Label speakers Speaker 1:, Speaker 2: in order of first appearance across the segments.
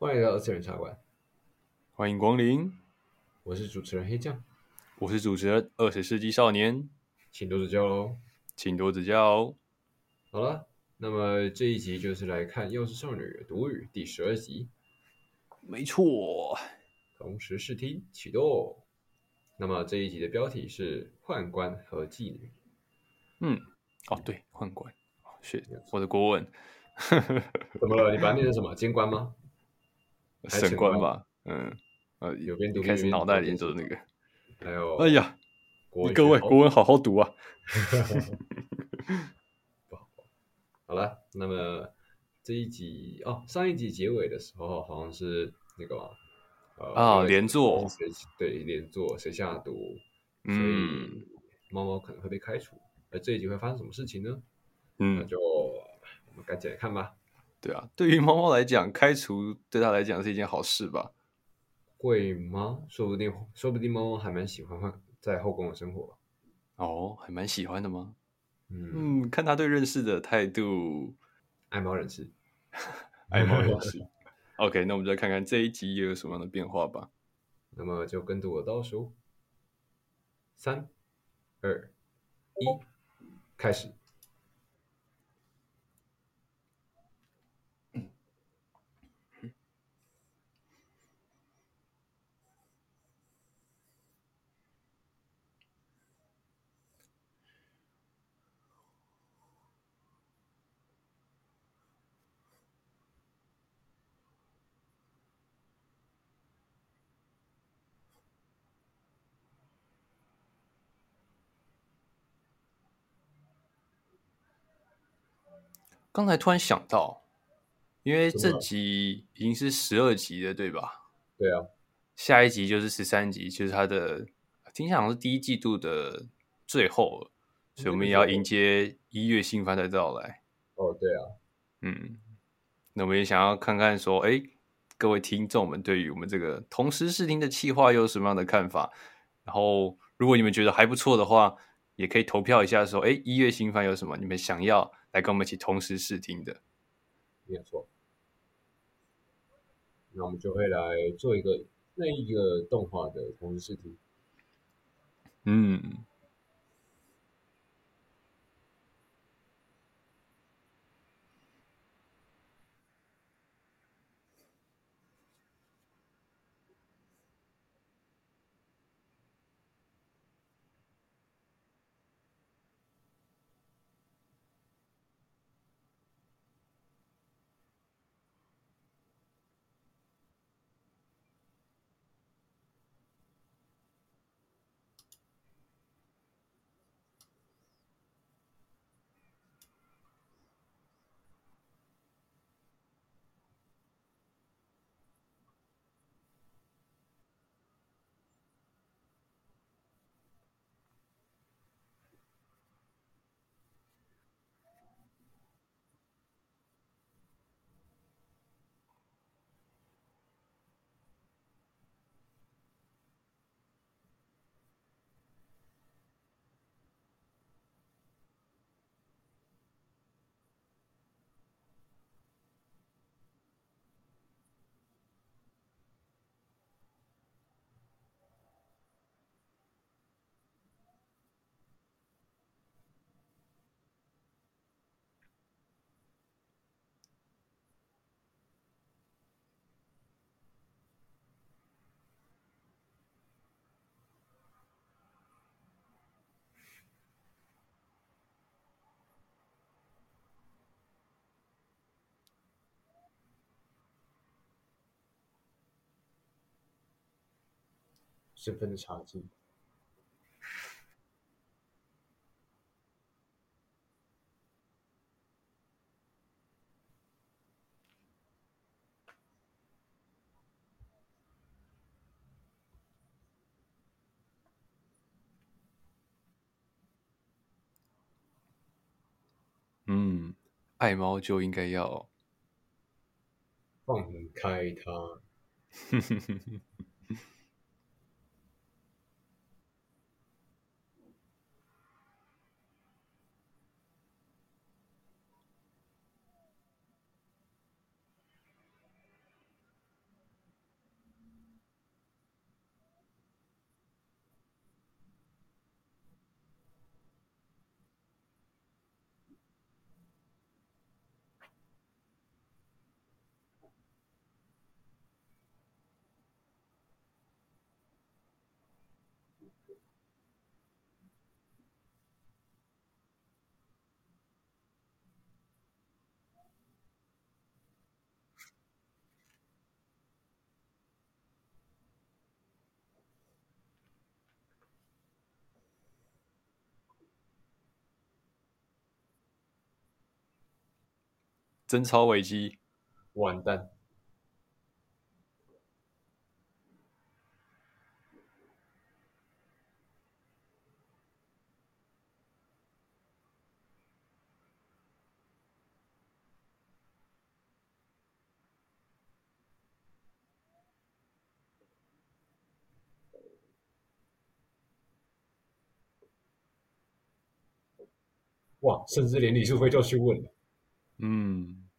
Speaker 1: 欢迎来到二次元茶馆，
Speaker 2: 欢迎光临。
Speaker 1: 我是主持人黑酱，
Speaker 2: 我是主持人二十世纪少年，
Speaker 1: 请多指教喽，
Speaker 2: 请多指教哦。
Speaker 1: 好了，那么这一集就是来看《药师少女的独语》第十二集。
Speaker 2: 没错，
Speaker 1: 同时试听启动。那么这一集的标题是《宦官和妓女》。
Speaker 2: 嗯，哦对，宦官，是我的国文。
Speaker 1: 怎么了？你把它念成什么？监官吗？
Speaker 2: 神官吧，嗯，呃，
Speaker 1: 有边读
Speaker 2: 开始脑袋里就是那个，
Speaker 1: 还有，
Speaker 2: 哎呀，各位国文好好读啊。
Speaker 1: 不好，好了，那么这一集哦，上一集结尾的时候好像是那个呃
Speaker 2: 啊连坐，
Speaker 1: 对连坐谁下毒，
Speaker 2: 嗯，
Speaker 1: 所以猫猫可能会被开除，而这一集会发生什么事情呢？
Speaker 2: 嗯，
Speaker 1: 那就我们赶紧来看吧。
Speaker 2: 对啊，对于猫猫来讲，开除对它来讲是一件好事吧？
Speaker 1: 会吗？说不定，说不定猫猫还蛮喜欢在后宫的生活。
Speaker 2: 哦，还蛮喜欢的吗？
Speaker 1: 嗯，
Speaker 2: 嗯，看他对认识的态度，
Speaker 1: 爱猫人士，
Speaker 2: 爱猫人士。OK，那我们就来看看这一集又有什么样的变化吧。
Speaker 1: 那么就跟着我倒数，三、二、一，开始。
Speaker 2: 刚才突然想到，因为这集已经是十二集了，对吧？
Speaker 1: 对啊，
Speaker 2: 下一集就是十三集，就是它的听起来好像是第一季度的最后了，所以我们也要迎接一月新番的到来。
Speaker 1: 哦，对啊，
Speaker 2: 嗯，那我们也想要看看说，哎，各位听众们对于我们这个同时试听的企划又有什么样的看法？然后，如果你们觉得还不错的话，也可以投票一下，说，哎，一月新番有什么你们想要？来跟我们一起同时试听的，
Speaker 1: 没有错。那我们就会来做一个那一个动画的同时试听。
Speaker 2: 嗯。
Speaker 1: 身份的差距。
Speaker 2: 嗯，爱猫就应该要
Speaker 1: 放开它。
Speaker 2: 贞操危机，
Speaker 1: 完蛋！哇，甚至连李淑妃都去问了。
Speaker 2: 嗯。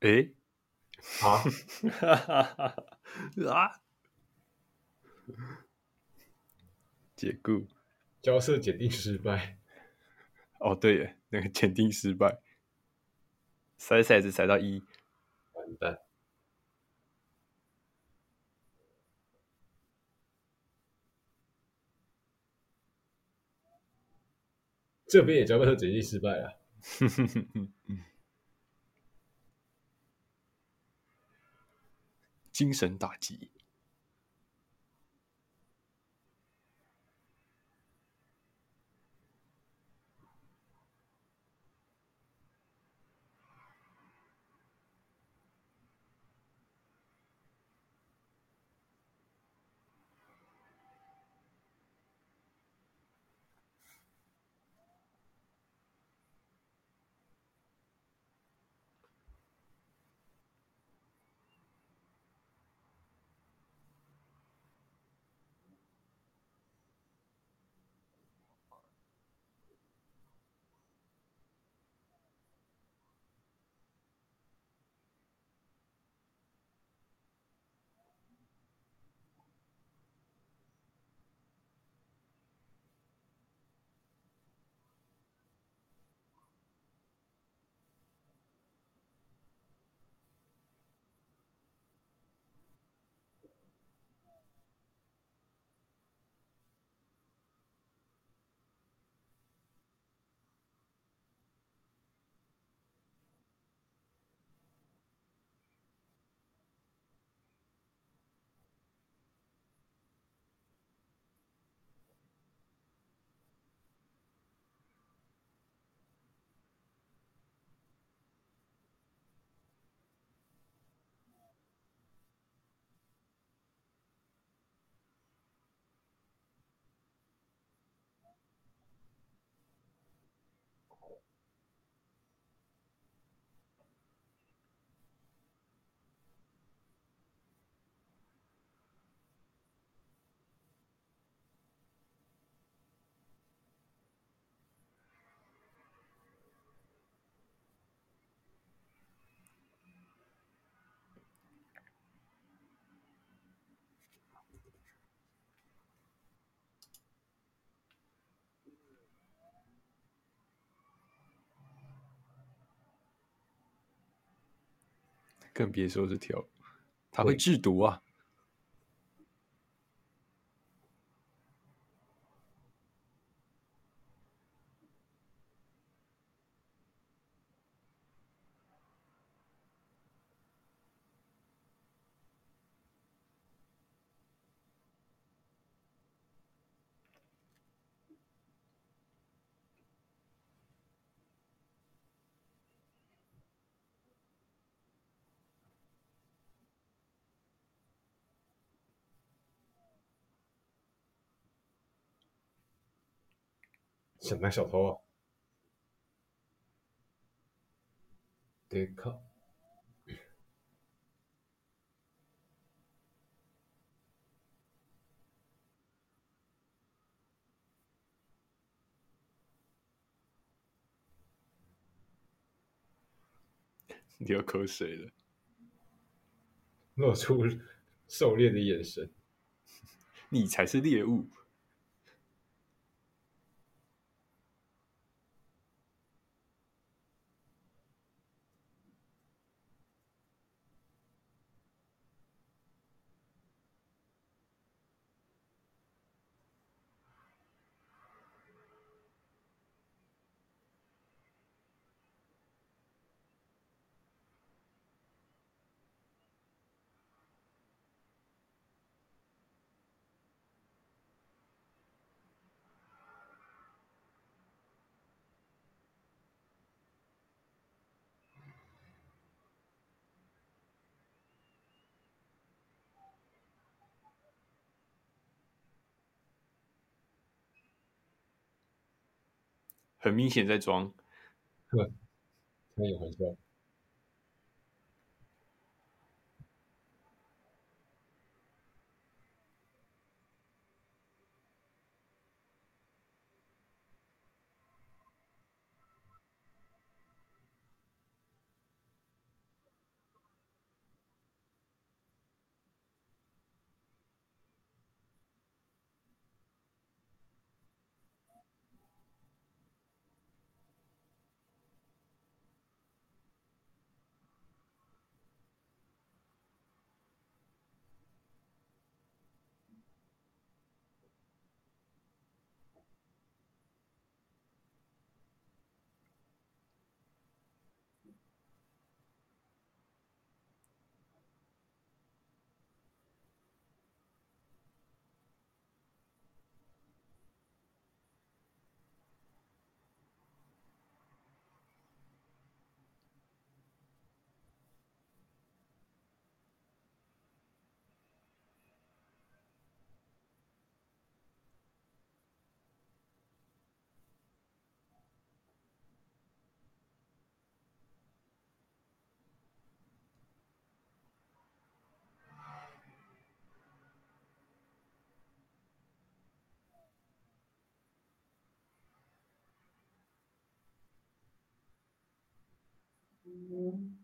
Speaker 2: 诶，
Speaker 1: 啊，
Speaker 2: 啊，解雇，
Speaker 1: 交涉检定失败。
Speaker 2: 哦，对耶，那个检定失败，筛骰子筛到一，
Speaker 1: 完蛋。这边也交涉检定失败了。
Speaker 2: 精神打击。更别说是跳，它会制毒啊。
Speaker 1: 想当小偷啊？对靠！
Speaker 2: 你要口水了，
Speaker 1: 露出狩猎的眼神。
Speaker 2: 你才是猎物。很明显在装，
Speaker 1: 呵，开有玩笑。Mm-hmm.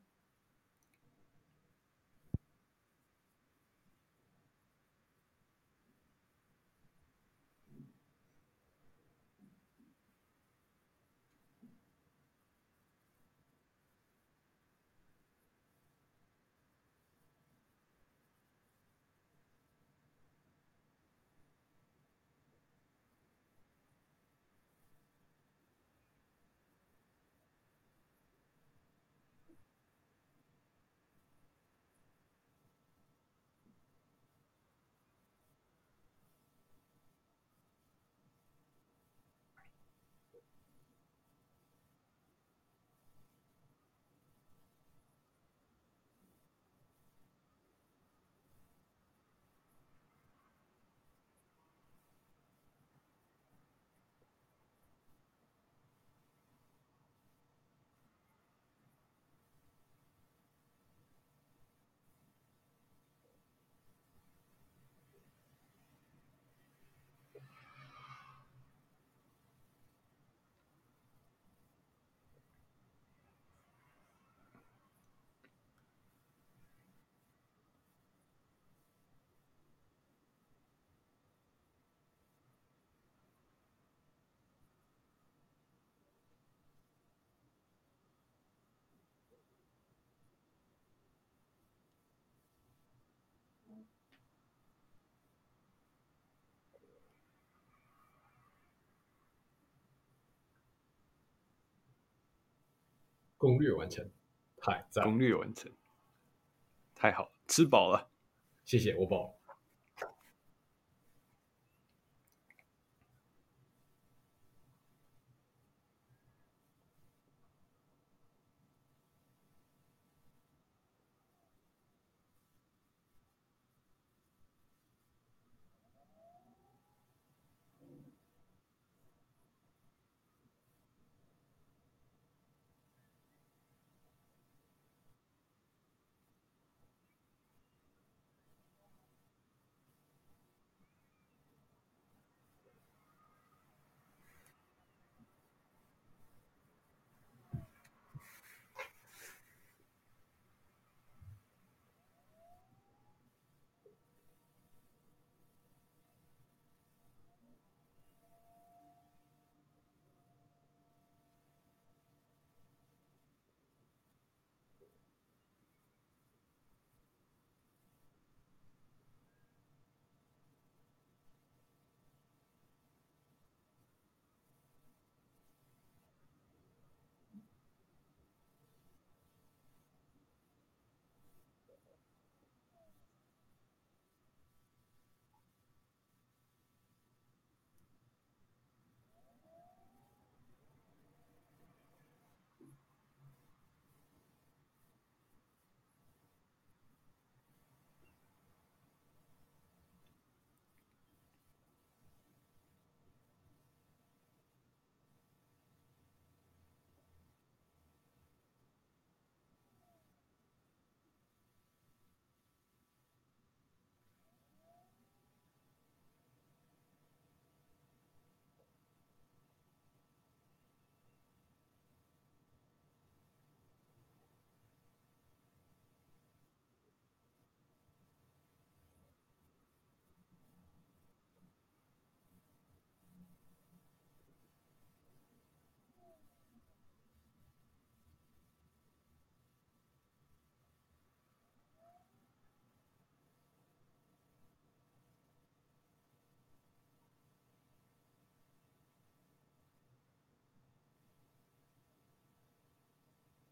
Speaker 1: 攻略完成，太赞！
Speaker 2: 攻略完成，太好，吃饱了，
Speaker 1: 谢谢，我饱。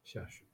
Speaker 1: 下雪。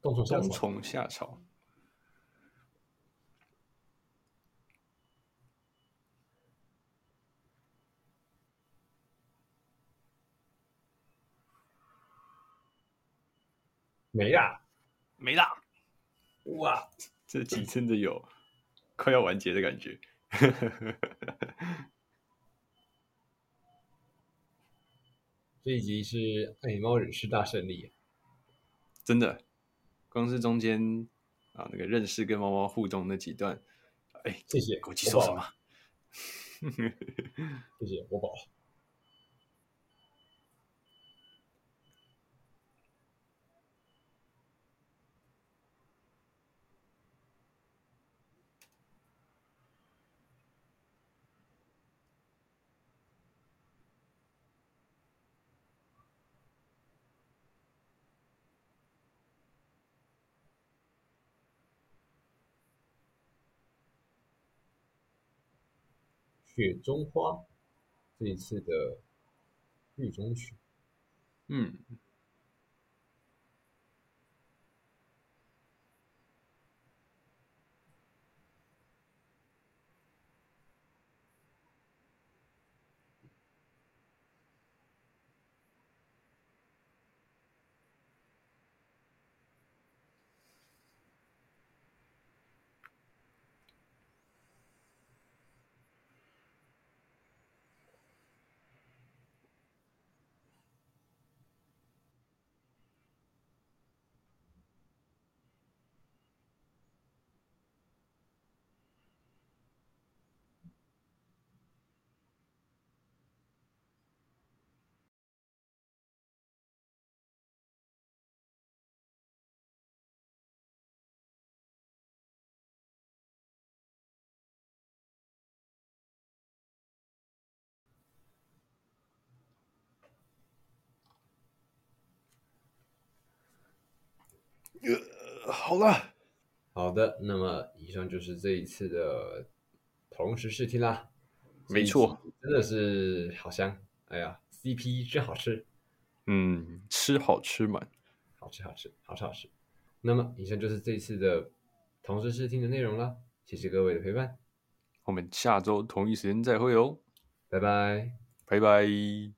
Speaker 1: 冬虫夏草。
Speaker 2: 冬虫夏草。
Speaker 1: 没啦，
Speaker 2: 没啦！
Speaker 1: 哇，
Speaker 2: 这集真的有快要完结的感觉。
Speaker 1: 这一集是爱猫人士大胜利，
Speaker 2: 真的，光是中间啊那个认识跟猫猫互动那几段，哎，
Speaker 1: 谢谢，
Speaker 2: 给我记住什么？
Speaker 1: 谢谢，我饱了。雪中花，这一次的狱中曲，
Speaker 2: 嗯。呃，好了，
Speaker 1: 好的，那么以上就是这一次的同时试听啦。
Speaker 2: 没错，
Speaker 1: 真的是好香，哎呀，CP 真好吃，
Speaker 2: 嗯，吃好吃嘛，
Speaker 1: 好吃好吃，好吃好吃。那么以上就是这一次的同时试听的内容了，谢谢各位的陪伴，
Speaker 2: 我们下周同一时间再会哦，
Speaker 1: 拜拜，
Speaker 2: 拜拜。